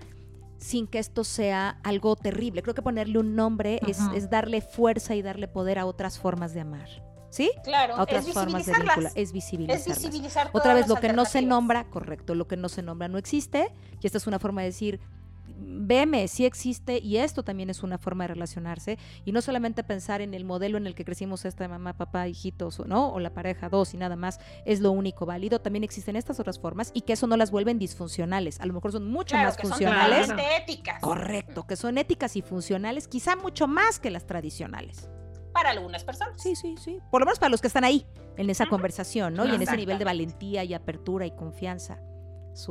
sin que esto sea algo terrible. Creo que ponerle un nombre es, es, darle fuerza y darle poder a otras formas de amar. ¿Sí? Claro, a otras formas de vínculo. Es visibilizarlas. Es visibilizar Otra vez, lo que no se nombra, correcto, lo que no se nombra no existe. Y esta es una forma de decir, veme, sí existe y esto también es una forma de relacionarse y no solamente pensar en el modelo en el que crecimos esta mamá, papá, hijitos, ¿no? O la pareja, dos y nada más es lo único válido, también existen estas otras formas y que eso no las vuelven disfuncionales, a lo mejor son mucho más funcionales. Son éticas. Correcto, que son éticas y funcionales, quizá mucho más que las tradicionales para algunas personas. Sí, sí, sí. Por lo menos para los que están ahí, en esa conversación, ¿no? Y en ese nivel de valentía y apertura y confianza.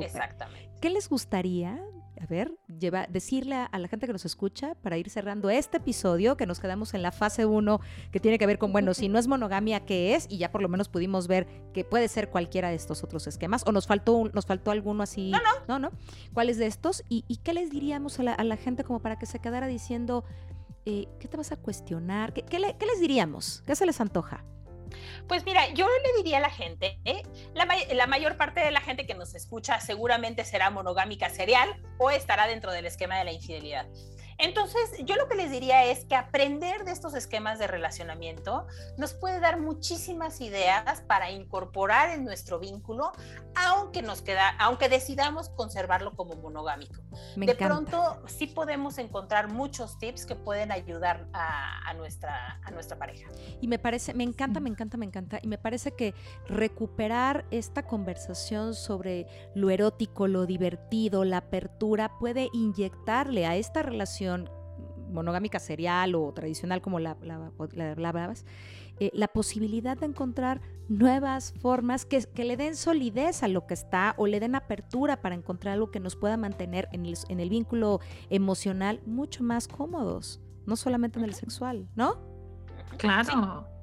Exactamente. ¿Qué les gustaría a ver, lleva, decirle a, la gente que nos escucha para ir cerrando este episodio, que nos quedamos en la fase 1, que tiene que ver con, bueno, si no es monogamia, ¿qué es? Y ya por lo menos pudimos ver que puede ser cualquiera de estos otros esquemas, o nos faltó, nos faltó alguno así. No, no. No, no. ¿Cuáles de estos? ¿Y, qué les diríamos a la, gente como para que se quedara diciendo, eh, ¿qué te vas a cuestionar? ¿Qué, qué les diríamos? ¿Qué se les antoja? Pues mira, yo le diría a la gente, ¿eh? la, mayor parte de la gente que nos escucha seguramente será monogámica serial o estará dentro del esquema de la infidelidad. Entonces, yo lo que les diría es que aprender de estos esquemas de relacionamiento nos puede dar muchísimas ideas para incorporar en nuestro vínculo, aunque nos queda, aunque decidamos conservarlo como monogámico. de pronto, sí podemos encontrar muchos tips que pueden ayudar a, nuestra, a nuestra pareja. Y me parece, me encanta, me encanta, me encanta. Y me parece que recuperar esta conversación sobre lo erótico, lo divertido, la apertura, puede inyectarle a esta relación monogámica serial o tradicional como la, la, hablabas, eh, la posibilidad de encontrar nuevas formas que, que, le den solidez a lo que está o le den apertura para encontrar algo que nos pueda mantener en el, en el vínculo emocional mucho más cómodos, no solamente en el sexual, ¿no? Claro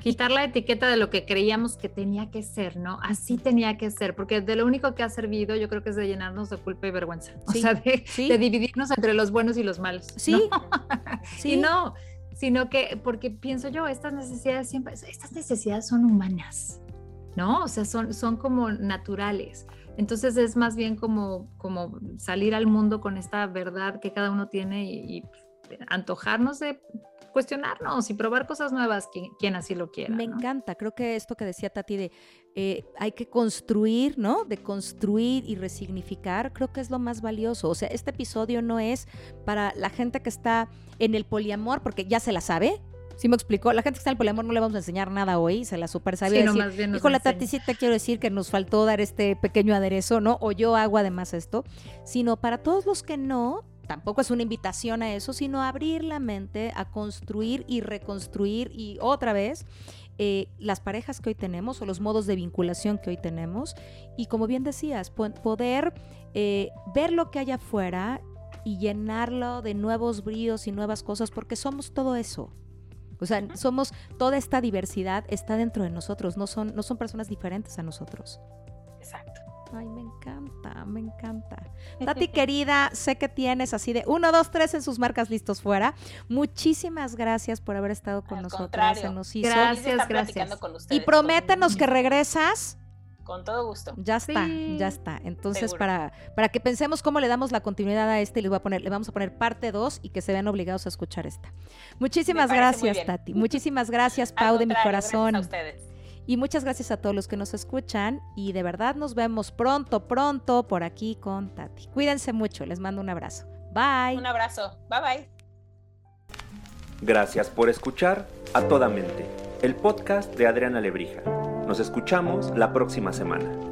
quitar la etiqueta de lo que creíamos que tenía que ser, ¿no? Así tenía que ser, porque de lo único que ha servido yo creo que es de llenarnos de culpa y vergüenza, o sea, de, dividirnos entre los buenos y los malos. Sí. <laughs> sí. Y no, sino que, porque pienso yo, estas necesidades siempre, estas necesidades son humanas, ¿no? O sea, son, son como naturales. Entonces es más bien como, como salir al mundo con esta verdad que cada uno tiene y, y antojarnos de cuestionarnos y probar cosas nuevas, quien, así lo quiera. Me encanta, creo que esto que decía Tati de eh, hay que construir, ¿no? De construir y resignificar, creo que es lo más valioso. O sea, este episodio no es para la gente que está en el poliamor, porque ya se la sabe, ¿Sí me explicó? La gente que está en el poliamor no le vamos a enseñar nada hoy, se la super sabía. Sí, decir, la Tati, sí te quiero decir que nos faltó dar este pequeño aderezo, ¿no? O yo hago además esto. Sino para todos los que no, tampoco es una invitación a eso, sino a abrir la mente, a construir y reconstruir y otra vez eh, las parejas que hoy tenemos o los modos de vinculación que hoy tenemos. Y como bien decías, poder eh, ver lo que hay afuera y llenarlo de nuevos bríos y nuevas cosas, porque somos todo eso. O sea, somos toda esta diversidad está dentro de nosotros, no son, no son personas diferentes a nosotros. Ay, me encanta, me encanta. <laughs> Tati querida, sé que tienes así de uno, dos, tres en sus marcas listos fuera. Muchísimas gracias por haber estado con nosotros. Se nos hizo. Gracias, gracias. y prométenos que regresas. Con todo gusto. Ya está, ya está. Entonces, para, para que pensemos cómo le damos la continuidad a este, les voy a poner, le vamos a poner parte 2 y que se vean obligados a escuchar esta. Muchísimas gracias, Tati. Muchísimas gracias, Pau, de mi corazón. Gracias a ustedes. Y muchas gracias a todos los que nos escuchan y de verdad nos vemos pronto, pronto por aquí con Tati. Cuídense mucho, les mando un abrazo. Bye. Un abrazo. Bye bye. Gracias por escuchar A Toda Mente, el podcast de Adriana Lebrija. Nos escuchamos la próxima semana.